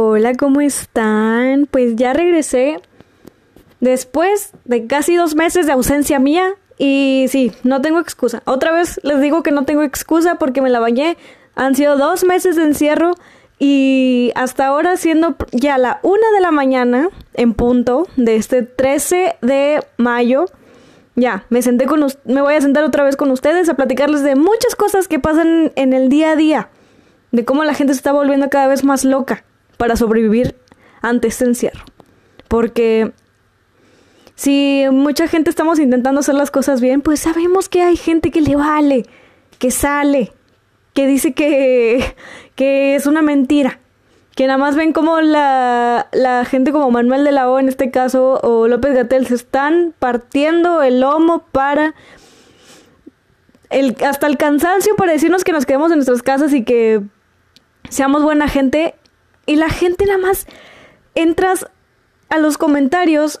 Hola, ¿cómo están? Pues ya regresé después de casi dos meses de ausencia mía y sí, no tengo excusa. Otra vez les digo que no tengo excusa porque me la bañé. Han sido dos meses de encierro y hasta ahora siendo ya la una de la mañana en punto de este 13 de mayo. Ya, me senté con me voy a sentar otra vez con ustedes a platicarles de muchas cosas que pasan en el día a día, de cómo la gente se está volviendo cada vez más loca para sobrevivir ante este encierro. Porque si mucha gente estamos intentando hacer las cosas bien, pues sabemos que hay gente que le vale, que sale, que dice que, que es una mentira. Que nada más ven como la, la gente como Manuel de la O en este caso o López Gatel se están partiendo el lomo para el, hasta el cansancio para decirnos que nos quedemos en nuestras casas y que seamos buena gente y la gente nada más entras a los comentarios.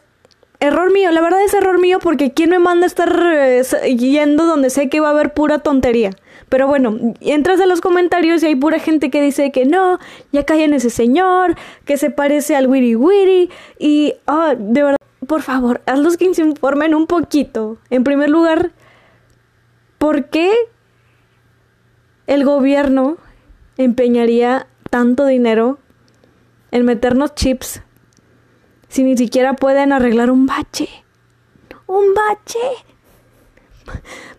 Error mío, la verdad es error mío porque ¿quién me manda a estar eh, yendo donde sé que va a haber pura tontería? Pero bueno, entras a los comentarios y hay pura gente que dice que no, ya callen ese señor, que se parece al Wiri Wiri y, oh, de verdad, por favor, hazlos que se informen un poquito. En primer lugar, ¿por qué el gobierno empeñaría tanto dinero en meternos chips si ni siquiera pueden arreglar un bache. Un bache.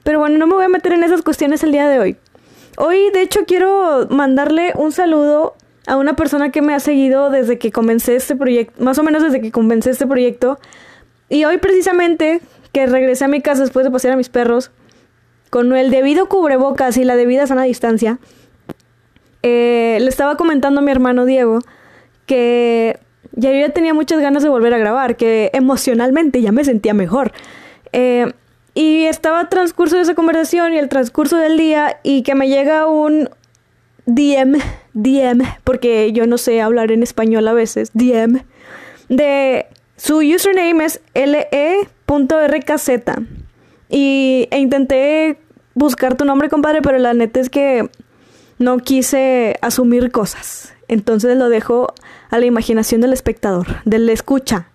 Pero bueno, no me voy a meter en esas cuestiones el día de hoy. Hoy, de hecho, quiero mandarle un saludo a una persona que me ha seguido desde que comencé este proyecto, más o menos desde que comencé este proyecto. Y hoy precisamente, que regresé a mi casa después de pasear a mis perros, con el debido cubrebocas y la debida sana distancia, eh, le estaba comentando a mi hermano Diego que ya yo ya tenía muchas ganas de volver a grabar, que emocionalmente ya me sentía mejor. Eh, y estaba transcurso de esa conversación y el transcurso del día y que me llega un DM, DM, porque yo no sé hablar en español a veces, DM, de su username es le.rkz. Y e intenté buscar tu nombre, compadre, pero la neta es que no quise asumir cosas. Entonces lo dejo a la imaginación del espectador, del escucha,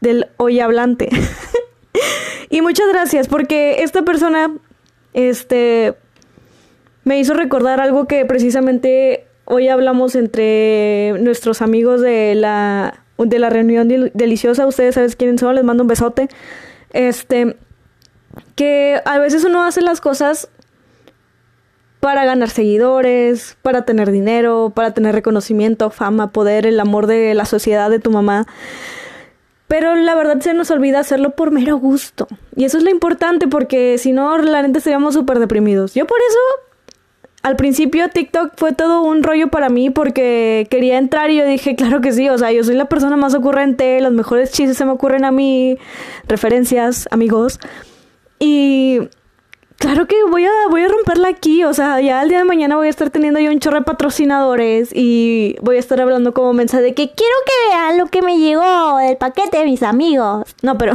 del hoy hablante. y muchas gracias porque esta persona este me hizo recordar algo que precisamente hoy hablamos entre nuestros amigos de la de la reunión deliciosa, ustedes saben quiénes son, les mando un besote. Este que a veces uno hace las cosas para ganar seguidores, para tener dinero, para tener reconocimiento, fama, poder, el amor de la sociedad de tu mamá. Pero la verdad se nos olvida hacerlo por mero gusto. Y eso es lo importante porque si no, la neta estaríamos súper deprimidos. Yo por eso, al principio TikTok fue todo un rollo para mí porque quería entrar y yo dije, claro que sí, o sea, yo soy la persona más ocurrente, los mejores chistes se me ocurren a mí, referencias, amigos. Y Claro que voy a, voy a romperla aquí, o sea, ya el día de mañana voy a estar teniendo yo un chorro de patrocinadores y voy a estar hablando como mensaje de que quiero que vean lo que me llegó del paquete de mis amigos. No, pero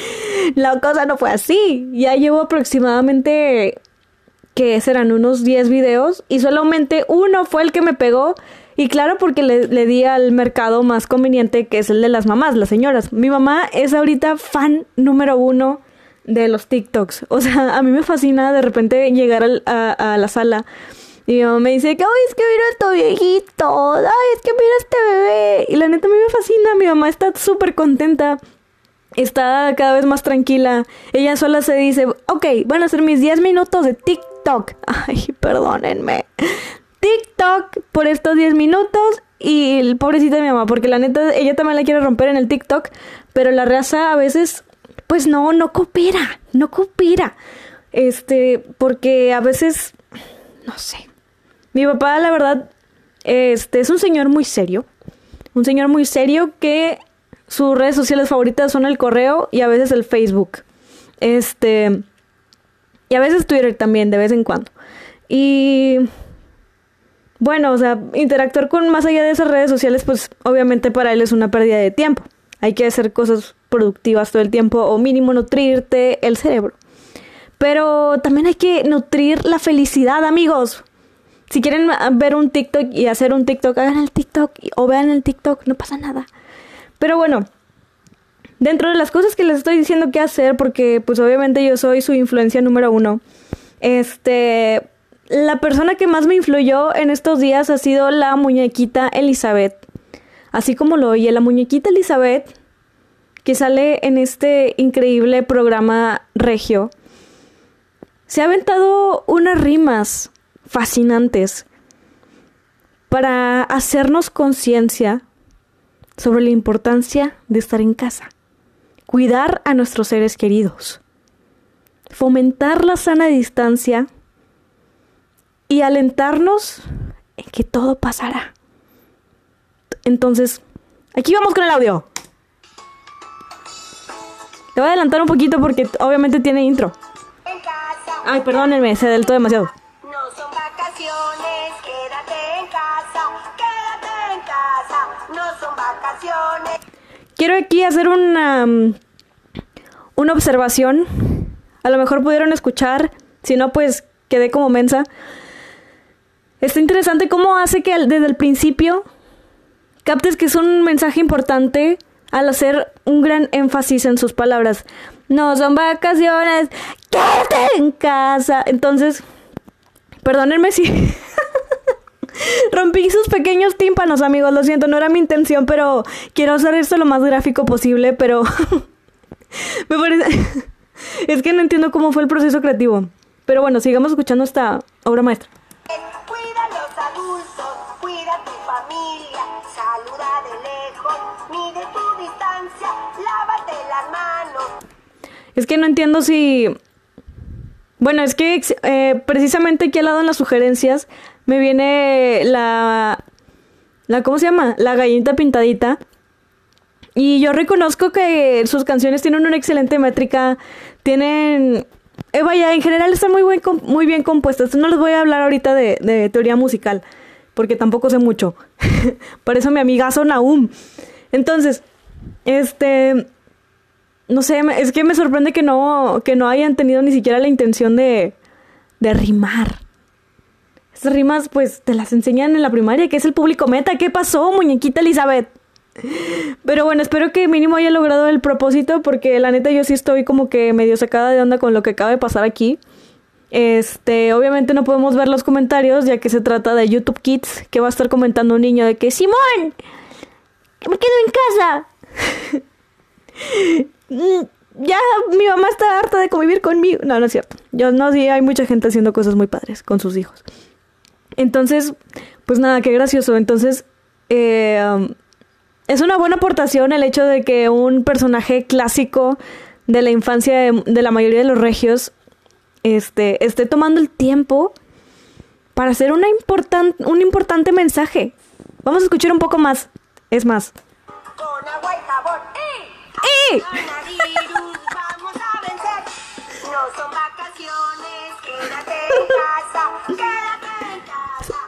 la cosa no fue así. Ya llevo aproximadamente, que serán unos 10 videos y solamente uno fue el que me pegó. Y claro, porque le, le, di al mercado más conveniente, que es el de las mamás, las señoras. Mi mamá es ahorita fan número uno de los TikToks. O sea, a mí me fascina de repente llegar a, la sala y mi mamá me dice que, ay, es que mira esto viejito, ay, es que mira este bebé. Y la neta a mí me fascina, mi mamá está súper contenta, está cada vez más tranquila. Ella sola se dice, ok, van a ser mis 10 minutos de TikTok. Ay, perdónenme. TikTok por estos 10 minutos y pobrecita de mi mamá, porque la neta ella también la quiere romper en el TikTok, pero la raza a veces pues no, no coopera, no coopera. Este, porque a veces, no sé. Mi papá, la verdad, este, es un señor muy serio. Un señor muy serio que sus redes sociales favoritas son el correo y a veces el Facebook. Este, y a veces Twitter también, de vez en cuando. Y bueno, o sea, interactuar con más allá de esas redes sociales, pues obviamente para él es una pérdida de tiempo. Hay que hacer cosas productivas todo el tiempo o mínimo nutrirte el cerebro. Pero también hay que nutrir la felicidad, amigos. Si quieren ver un TikTok y hacer un TikTok, hagan el TikTok o vean el TikTok, no pasa nada. Pero bueno, dentro de las cosas que les estoy diciendo que hacer, porque pues obviamente yo soy su influencia número uno, este, la persona que más me influyó en estos días ha sido la muñequita Elizabeth. Así como lo oye, la muñequita Elizabeth, que sale en este increíble programa regio, se ha aventado unas rimas fascinantes para hacernos conciencia sobre la importancia de estar en casa, cuidar a nuestros seres queridos, fomentar la sana distancia y alentarnos en que todo pasará. Entonces, aquí vamos con el audio. Te voy a adelantar un poquito porque obviamente tiene intro. Ay, perdónenme, se adelantó demasiado. No son vacaciones, quédate en casa, quédate en casa, no son vacaciones. Quiero aquí hacer una, mm, una observación. A lo mejor pudieron escuchar, si no, pues quedé como mensa. Está interesante cómo hace que desde el principio captes que es un mensaje importante al hacer un gran énfasis en sus palabras. No son vacaciones, quédate en casa. Entonces, perdónenme si rompí sus pequeños tímpanos, amigos. Lo siento, no era mi intención, pero quiero hacer esto lo más gráfico posible, pero me parece... es que no entiendo cómo fue el proceso creativo. Pero bueno, sigamos escuchando esta obra maestra. Es que no entiendo si... Bueno, es que eh, precisamente aquí al lado en las sugerencias me viene la... la ¿Cómo se llama? La gallinita pintadita. Y yo reconozco que sus canciones tienen una excelente métrica, tienen... Eh, vaya, en general están muy, buen, muy bien compuestas. No les voy a hablar ahorita de, de teoría musical, porque tampoco sé mucho. Por eso mi amigazo Naum. Entonces, este no sé, es que me sorprende que no, que no hayan tenido ni siquiera la intención de, de rimar. Esas rimas, pues, te las enseñan en la primaria, que es el público meta. ¿Qué pasó, muñequita Elizabeth? Pero bueno, espero que mínimo haya logrado el propósito, porque la neta yo sí estoy como que medio sacada de onda con lo que acaba de pasar aquí. Este, obviamente no podemos ver los comentarios, ya que se trata de YouTube Kids, que va a estar comentando un niño de que, Simón, me quedo en casa. Mm, ya mi mamá está harta de convivir conmigo. No, no es cierto. Yo no, sí, hay mucha gente haciendo cosas muy padres con sus hijos. Entonces, pues nada, qué gracioso. Entonces, eh, um, es una buena aportación el hecho de que un personaje clásico de la infancia de, la mayoría de los regios este, esté tomando el tiempo para hacer una un importante mensaje. Vamos a escuchar un poco más. Es más. Con agua y jabón. ¡Eh!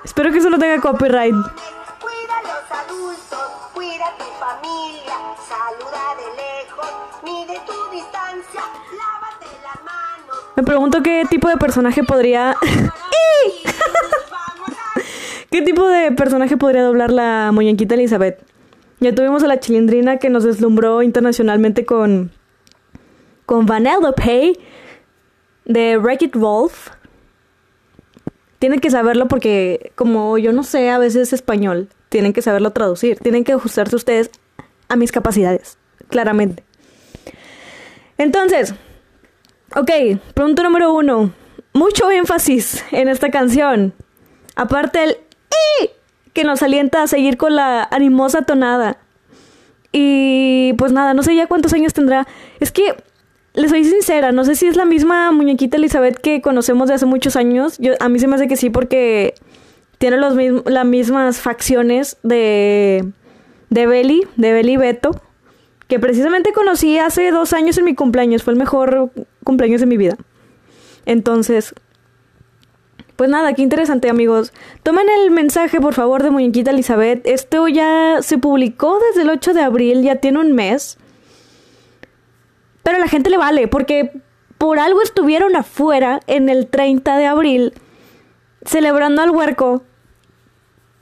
Espero que eso no tenga copyright. Cuida a los adultos, cuida a tu familia, saluda de lejos, mide tu distancia, lávate las manos. Me pregunto qué tipo de personaje podría... ¿Qué tipo de personaje podría doblar la muñequita Elizabeth? Ya tuvimos a la chilindrina que nos deslumbró internacionalmente con, con Vanellope de Wreck-It Wolf. Tienen que saberlo porque, como yo no sé a veces español, tienen que saberlo traducir. Tienen que ajustarse ustedes a mis capacidades, claramente. Entonces, ok, punto número uno. Mucho énfasis en esta canción. Aparte el que nos alienta a seguir con la animosa tonada. Y pues nada, no sé ya cuántos años tendrá. Es que, les soy sincera, no sé si es la misma muñequita Elizabeth que conocemos de hace muchos años. Yo, a mí se me hace que sí porque tiene los las mismas facciones de, de Belly, de Belly Beto, que precisamente conocí hace dos años en mi cumpleaños. Fue el mejor cumpleaños de mi vida. Entonces, pues nada, qué interesante amigos. Tomen el mensaje por favor de Muñequita Elizabeth. Esto ya se publicó desde el 8 de abril, ya tiene un mes. Pero a la gente le vale, porque por algo estuvieron afuera en el 30 de abril celebrando al huerco.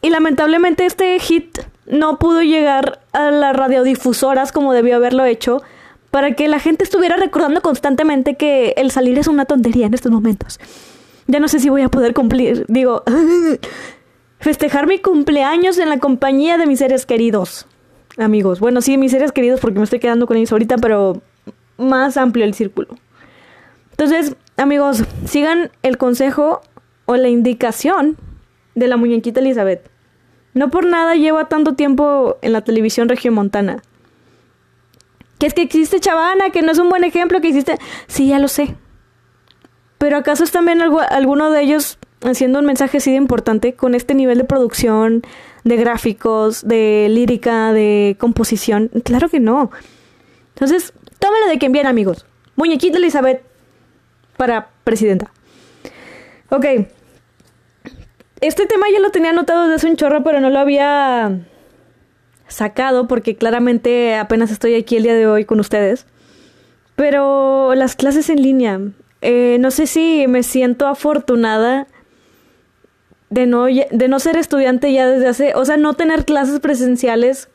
Y lamentablemente este hit no pudo llegar a las radiodifusoras como debió haberlo hecho para que la gente estuviera recordando constantemente que el salir es una tontería en estos momentos. Ya no sé si voy a poder cumplir, digo, festejar mi cumpleaños en la compañía de mis seres queridos. Amigos, bueno, sí, mis seres queridos porque me estoy quedando con ellos ahorita, pero más amplio el círculo. Entonces, amigos, sigan el consejo o la indicación de la muñequita Elizabeth. No por nada lleva tanto tiempo en la televisión regiomontana. Que es que existe Chavana, que no es un buen ejemplo, que existe... Sí, ya lo sé. Pero ¿acaso es también alguno de ellos haciendo un mensaje así de importante con este nivel de producción, de gráficos, de lírica, de composición? Claro que no. Entonces, tómelo de quien viene, amigos. Muñequita Elizabeth para presidenta. Ok. Este tema ya lo tenía anotado desde hace un chorro, pero no lo había sacado porque claramente apenas estoy aquí el día de hoy con ustedes. Pero las clases en línea, eh, no sé si me siento afortunada de no, de no ser estudiante ya desde hace, o sea, no tener clases presenciales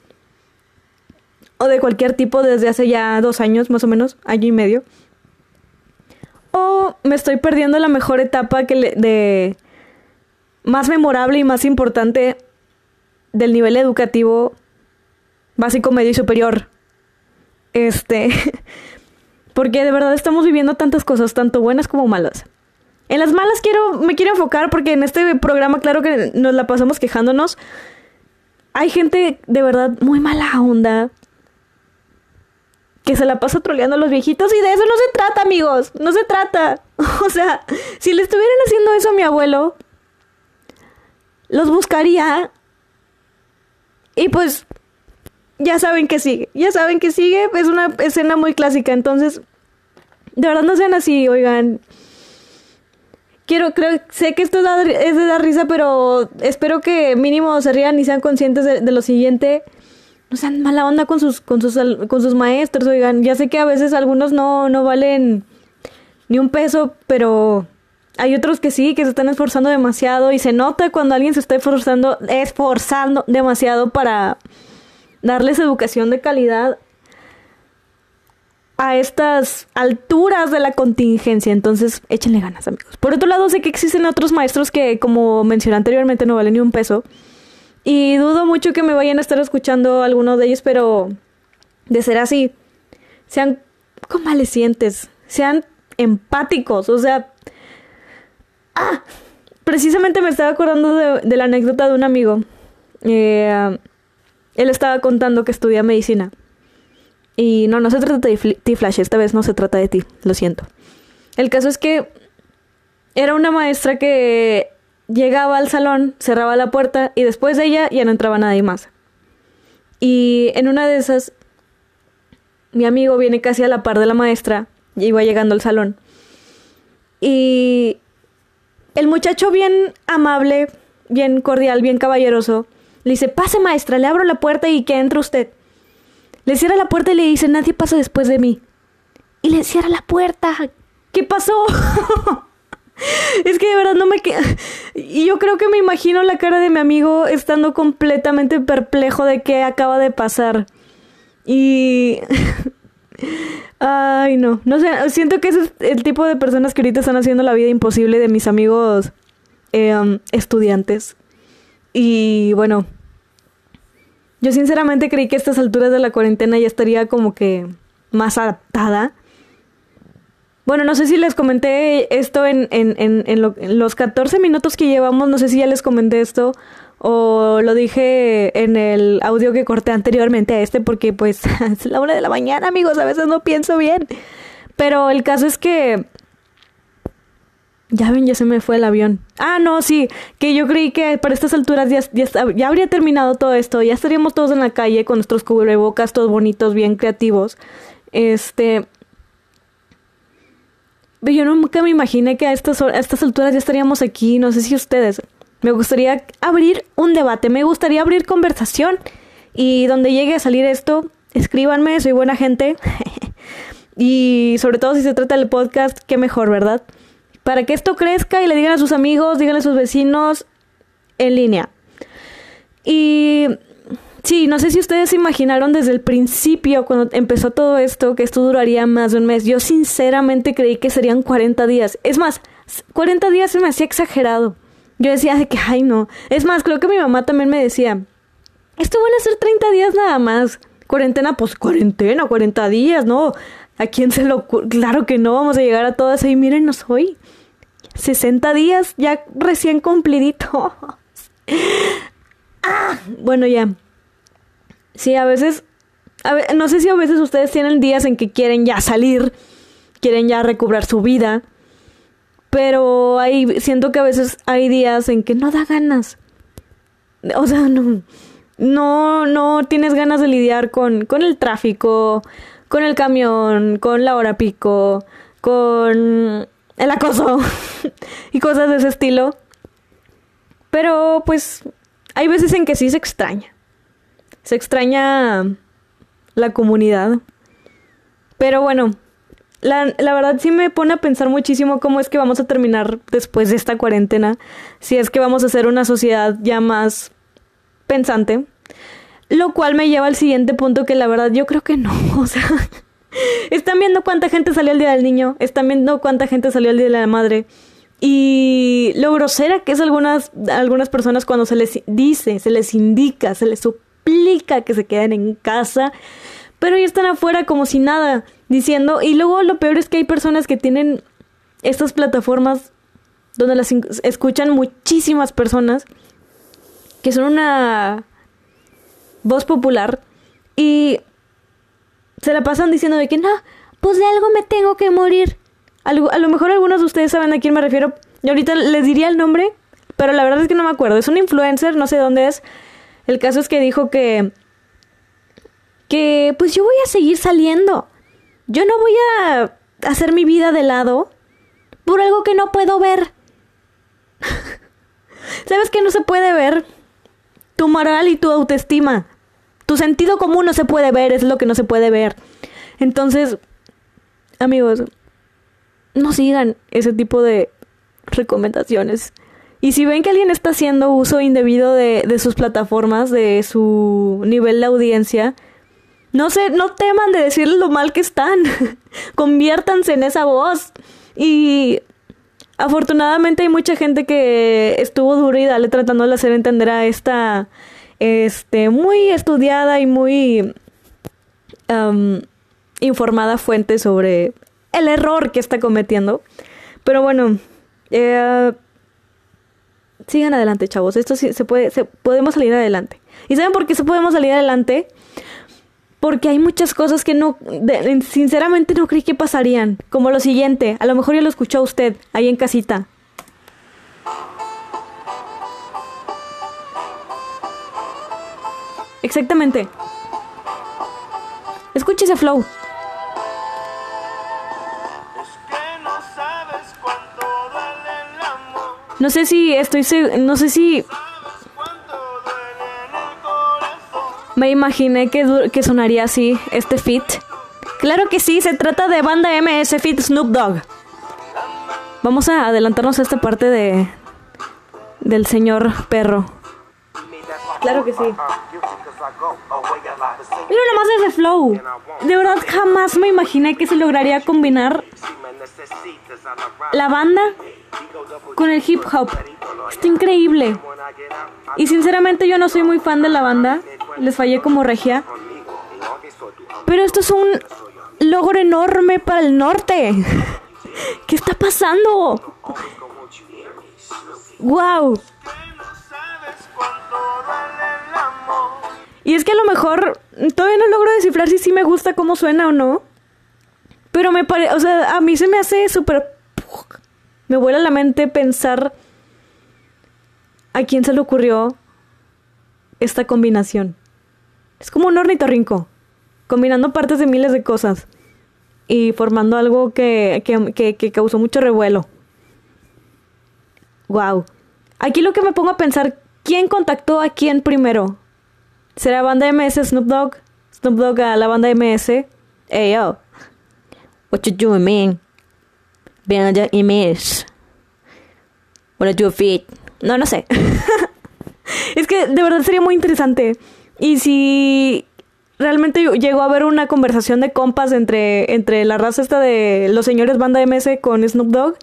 o de cualquier tipo desde hace ya dos años, más o menos, año y medio. O me estoy perdiendo la mejor etapa que de más memorable y más importante del nivel educativo básico, medio y superior. Este, porque de verdad estamos viviendo tantas cosas, tanto buenas como malas. En las malas quiero, me quiero enfocar porque en este programa, claro que nos la pasamos quejándonos. Hay gente de verdad muy mala onda que se la pasa troleando a los viejitos y de eso no se trata, amigos. No se trata. O sea, si le estuvieran haciendo eso a mi abuelo, los buscaría y pues ya saben que sigue. Ya saben que sigue. Es una escena muy clásica. Entonces, de verdad no sean así, oigan. Quiero, creo, sé que esto es de dar risa, pero espero que mínimo se rían y sean conscientes de, lo siguiente. No sean mala onda con sus, con sus, con sus maestros, oigan. Ya sé que a veces algunos no, no valen ni un peso, pero hay otros que sí, que se están esforzando demasiado y se nota cuando alguien se está esforzando, esforzando demasiado para darles educación de calidad a estas alturas de la contingencia. Entonces, échenle ganas, amigos. Por otro lado, sé que existen otros maestros que, como mencioné anteriormente, no valen ni un peso. Y dudo mucho que me vayan a estar escuchando algunos de ellos, pero de ser así, sean convalecientes, sean empáticos, o sea... ¡Ah! Precisamente me estaba acordando de, la anécdota de un amigo. Eh, él estaba contando que estudia medicina. Y no, no se trata de ti, Flash, esta vez no se trata de ti, lo siento. El caso es que era una maestra que llegaba al salón, cerraba la puerta y después de ella ya no entraba nadie más. Y en una de esas, mi amigo viene casi a la par de la maestra y iba llegando al salón. Y el muchacho bien amable, bien cordial, bien caballeroso, le dice, pase maestra, le abro la puerta y que entre usted. Le cierra la puerta y le dice, nadie pasa después de mí. Y le cierra la puerta. ¿Qué pasó? es que de verdad no me queda... Y yo creo que me imagino la cara de mi amigo estando completamente perplejo de qué acaba de pasar. Y... Ay, no. No sé, siento que ese es el tipo de personas que ahorita están haciendo la vida imposible de mis amigos em, estudiantes. Y bueno, yo sinceramente creí que a estas alturas de la cuarentena ya estaría como que más adaptada. Bueno, no sé si les comenté esto en, en, en, los 14 minutos que llevamos, no sé si ya les comenté esto o lo dije en el audio que corté anteriormente a este porque pues es la una de la mañana amigos, a veces no pienso bien. Pero el caso es que ya ven, ya se me fue el avión. Ah, no, sí, que yo creí que para estas alturas ya, habría terminado todo esto, ya estaríamos todos en la calle con nuestros cubrebocas, todos bonitos, bien creativos. Este... Yo nunca me imaginé que a estas, a estas alturas ya estaríamos aquí, no sé si ustedes. Me gustaría abrir un debate, me gustaría abrir conversación y donde llegue a salir esto, escríbanme, soy buena gente. y sobre todo si se trata del podcast, qué mejor, ¿verdad? Para que esto crezca y le digan a sus amigos, díganle a sus vecinos en línea. Y sí, no sé si ustedes se imaginaron desde el principio, cuando empezó todo esto, que esto duraría más de un mes. Yo sinceramente creí que serían 40 días. Es más, 40 días se me hacía exagerado. Yo decía de que, ay no. Es más, creo que mi mamá también me decía, esto van a ser 30 días nada más. Cuarentena, pues cuarentena, 40 días, ¿no? ¿A quién se lo... Claro que no, vamos a llegar a todas ahí. Mírenos hoy. 60 días ya recién cumplidito. ah, bueno, ya. Sí, a veces... no sé si a veces ustedes tienen días en que quieren ya salir, quieren ya recobrar su vida, pero hay, siento que a veces hay días en que no da ganas. O sea, no, no, no tienes ganas de lidiar con, con el tráfico, con el camión, con la hora pico, con el acoso y cosas de ese estilo. Pero pues hay veces en que sí se extraña. Se extraña la comunidad. Pero bueno, la, la, verdad sí me pone a pensar muchísimo cómo es que vamos a terminar después de esta cuarentena. Si es que vamos a ser una sociedad ya más pensante. Lo cual me lleva al siguiente punto que la verdad yo creo que no. O sea, están viendo cuánta gente salió el Día del Niño, están viendo cuánta gente salió el Día de la Madre. Y lo grosera que es algunas, algunas personas cuando se les dice, se les indica, se les suplica que se queden en casa, pero ya están afuera como si nada, diciendo, y luego lo peor es que hay personas que tienen estas plataformas donde las escuchan muchísimas personas, que son una voz popular, y se la pasan diciendo de que no, pues de algo me tengo que morir. a lo mejor algunos de ustedes saben a quién me refiero. Y ahorita les diría el nombre, pero la verdad es que no me acuerdo. Es un influencer, no sé dónde es. El caso es que dijo que. que pues yo voy a seguir saliendo. Yo no voy a hacer mi vida de lado por algo que no puedo ver. ¿Sabes qué no se puede ver? Tu moral y tu autoestima. Tu sentido común no se puede ver, es lo que no se puede ver. Entonces, amigos, no sigan ese tipo de recomendaciones. Y si ven que alguien está haciendo uso indebido de, de sus plataformas, de su nivel de audiencia, no se, no teman de decirles lo mal que están. Conviértanse en esa voz. Y afortunadamente hay mucha gente que estuvo duro y dale tratando de hacer entender a esta este, muy estudiada y muy informada fuente sobre el error que está cometiendo. Pero bueno, eh, sigan adelante, chavos. Esto sí se puede, se, podemos salir adelante. ¿Y saben por qué se podemos salir adelante? Porque hay muchas cosas que no, sinceramente no creí que pasarían. Como lo siguiente, a lo mejor ya lo escuchó usted ahí en casita. Exactamente. Escuche ese flow. No sé si estoy no sé si me imaginé que, que sonaría así este fit. Claro que sí, se trata de banda MS Fit Snoop Dogg. Vamos a adelantarnos a esta parte de del señor perro. Claro que sí. Mira nomás ese flow. De verdad jamás me imaginé que se lograría combinar la banda con el hip hop. Está increíble. Y sinceramente yo no soy muy fan de la banda. Les fallé como regia. Pero esto es un logro enorme para el norte. ¿Qué está pasando? ¡Wow! Y es que a lo mejor todavía no logro descifrar si sí me gusta cómo suena o no. Pero me parece, o sea, a mí se me hace súper... Me vuela la mente pensar a quién se le ocurrió esta combinación. Es como un ornitorrinco, combinando partes de miles de cosas y formando algo que, que, que causó mucho revuelo. Wow. Aquí lo que me pongo a pensar, ¿quién contactó a quién primero? ¿Será banda MS Snoop Dogg? Snoop Dogg a la banda MS. Hey yo, what you doing, man? Banda MS. Wanna do a fit. No, no sé. es que de verdad sería muy interesante. Y si realmente llegó a haber una conversación de compas entre, entre la raza esta de los señores banda MS con Snoop Dogg,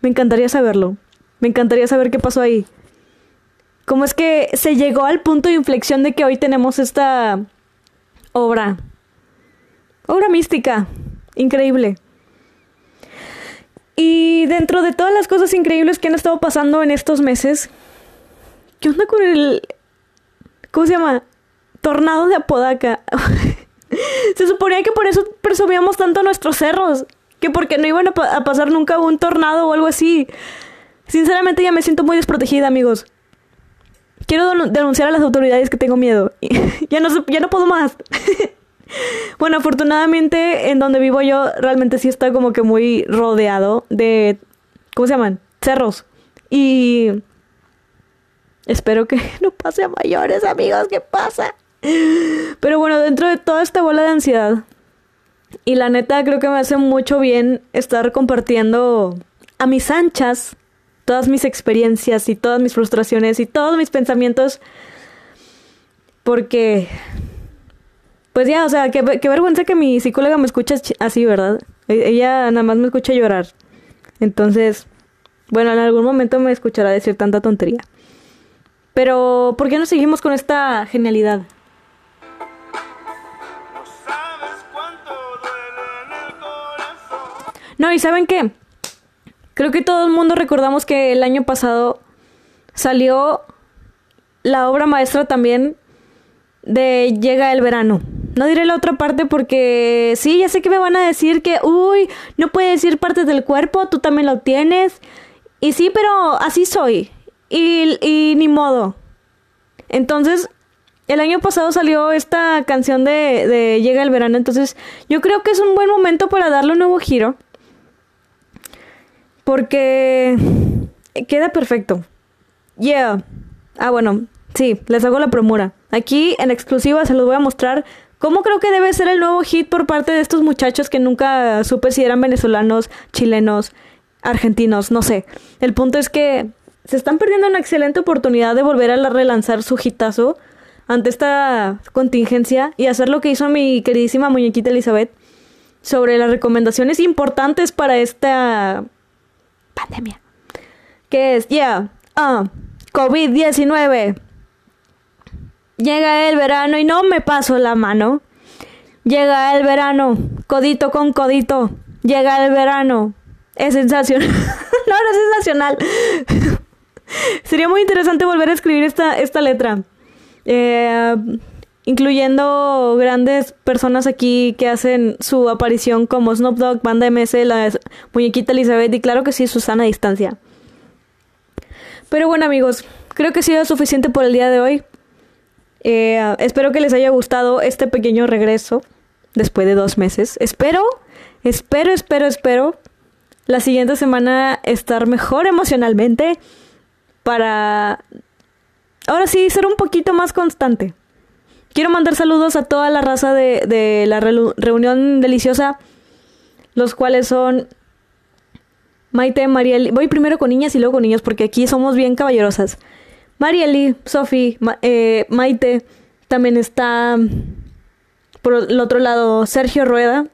me encantaría saberlo. Me encantaría saber qué pasó ahí. ¿Cómo es que se llegó al punto de inflexión de que hoy tenemos esta obra? Obra mística. Increíble. Y dentro de todas las cosas increíbles que han estado pasando en estos meses, ¿qué onda con el... ¿Cómo se llama? Tornado de Apodaca. se suponía que por eso presumíamos tanto nuestros cerros, que porque no iban a, pasar nunca un tornado o algo así. Sinceramente ya me siento muy desprotegida, amigos. Quiero denunciar a las autoridades que tengo miedo. ya, no, ya no puedo más. Bueno, afortunadamente en donde vivo yo realmente sí está como que muy rodeado de, ¿cómo se llaman? Cerros. Y espero que no pase a mayores, amigos, ¿qué pasa? Pero bueno, dentro de toda esta bola de ansiedad, y la neta creo que me hace mucho bien estar compartiendo a mis anchas todas mis experiencias y todas mis frustraciones y todos mis pensamientos, porque pues ya, o sea, qué, vergüenza que mi psicóloga me escucha así, ¿verdad? E, ella nada más me escucha llorar. Entonces, bueno, en algún momento me escuchará decir tanta tontería. Pero, ¿por qué no seguimos con esta genialidad? No, y ¿saben qué? Creo que todo el mundo recordamos que el año pasado salió la obra maestra también de Llega el verano. No diré la otra parte porque sí, ya sé que me van a decir que, uy, no puede decir partes del cuerpo, tú también lo tienes. Y sí, pero así soy. Y, y ni modo. Entonces, el año pasado salió esta canción de, de Llega el verano, entonces yo creo que es un buen momento para darle un nuevo giro. Porque queda perfecto. Yeah. Ah, bueno, sí, les hago la promura. Aquí en exclusiva se los voy a mostrar cómo creo que debe ser el nuevo hit por parte de estos muchachos que nunca supe si eran venezolanos, chilenos, argentinos, no sé. El punto es que se están perdiendo una excelente oportunidad de volver a relanzar su hitazo ante esta contingencia y hacer lo que hizo mi queridísima muñequita Elizabeth sobre las recomendaciones importantes para esta pandemia. Que es, ya, ah, COVID-19 Llega el verano y no me paso la mano. Llega el verano, codito con codito. Llega el verano. Es sensacional. no, no es sensacional. Sería muy interesante volver a escribir esta, esta letra. Eh, incluyendo grandes personas aquí que hacen su aparición como Snoop Dogg, Banda MS, la muñequita Elizabeth y claro que sí, Susana a distancia. Pero bueno amigos, creo que ha sido suficiente por el día de hoy. Eh, espero que les haya gustado este pequeño regreso después de dos meses. Espero, espero, espero, espero la siguiente semana estar mejor emocionalmente para ahora sí ser un poquito más constante. Quiero mandar saludos a toda la raza de, de la reunión deliciosa, los cuales son Maite, Mariel. Voy primero con niñas y luego con niños porque aquí somos bien caballerosas. Marieli, Sofi, eh, Maite, también está por el otro lado Sergio Rueda,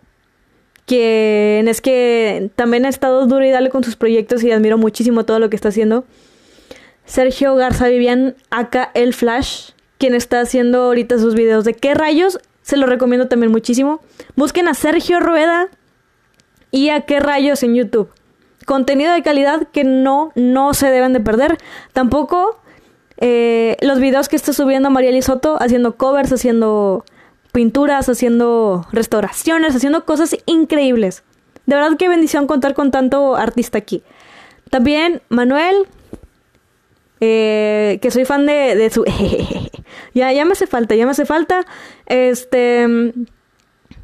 quien es que también ha estado duro y dale con sus proyectos y admiro muchísimo todo lo que está haciendo. Sergio Garza Vivian, acá el Flash, quien está haciendo ahorita sus videos de qué rayos, se lo recomiendo también muchísimo. Busquen a Sergio Rueda y a qué rayos en YouTube. Contenido de calidad que no, no se deben de perder. Tampoco eh, los videos que está subiendo María Soto haciendo covers, haciendo pinturas, haciendo restauraciones, haciendo cosas increíbles. De verdad qué bendición contar con tanto artista aquí. También Manuel, eh, que soy fan de, de su... ya, ya me hace falta, ya me hace falta. Este...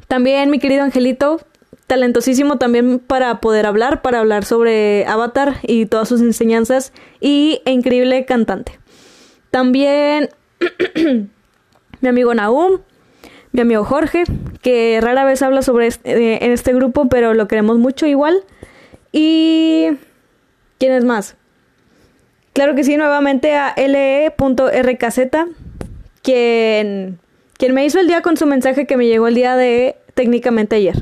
También mi querido Angelito, talentosísimo también para poder hablar, para hablar sobre Avatar y todas sus enseñanzas y e increíble cantante. También mi amigo Naum, mi amigo Jorge, que rara vez habla sobre este, eh, en este grupo, pero lo queremos mucho igual. Y... ¿Quién es más? Claro que sí, nuevamente a le.rkz, quien, quien me hizo el día con su mensaje que me llegó el día de técnicamente ayer.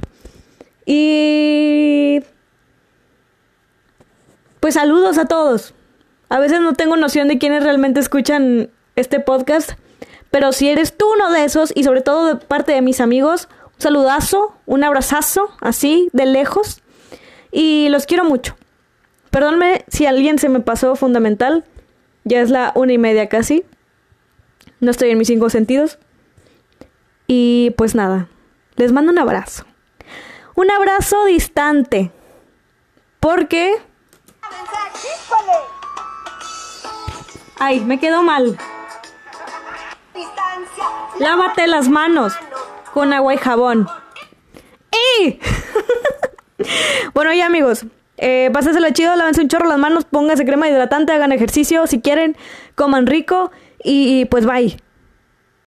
Y pues saludos a todos. A veces no tengo noción de quiénes realmente escuchan este podcast, pero si eres tú uno de esos y sobre todo de parte de mis amigos, un saludazo, un abrazazo, así, de lejos. Y los quiero mucho. Perdónme si alguien se me pasó fundamental. Ya es la una y media casi. No estoy en mis cinco sentidos. Y pues nada, les mando un abrazo. Un abrazo distante. Porque... Ay, me quedó mal. Lávate las manos con agua y jabón. ¡Y! bueno, ya amigos, eh, pásensela chido, lávense un chorro las manos, pónganse crema hidratante, hagan ejercicio si quieren, coman rico y pues bye.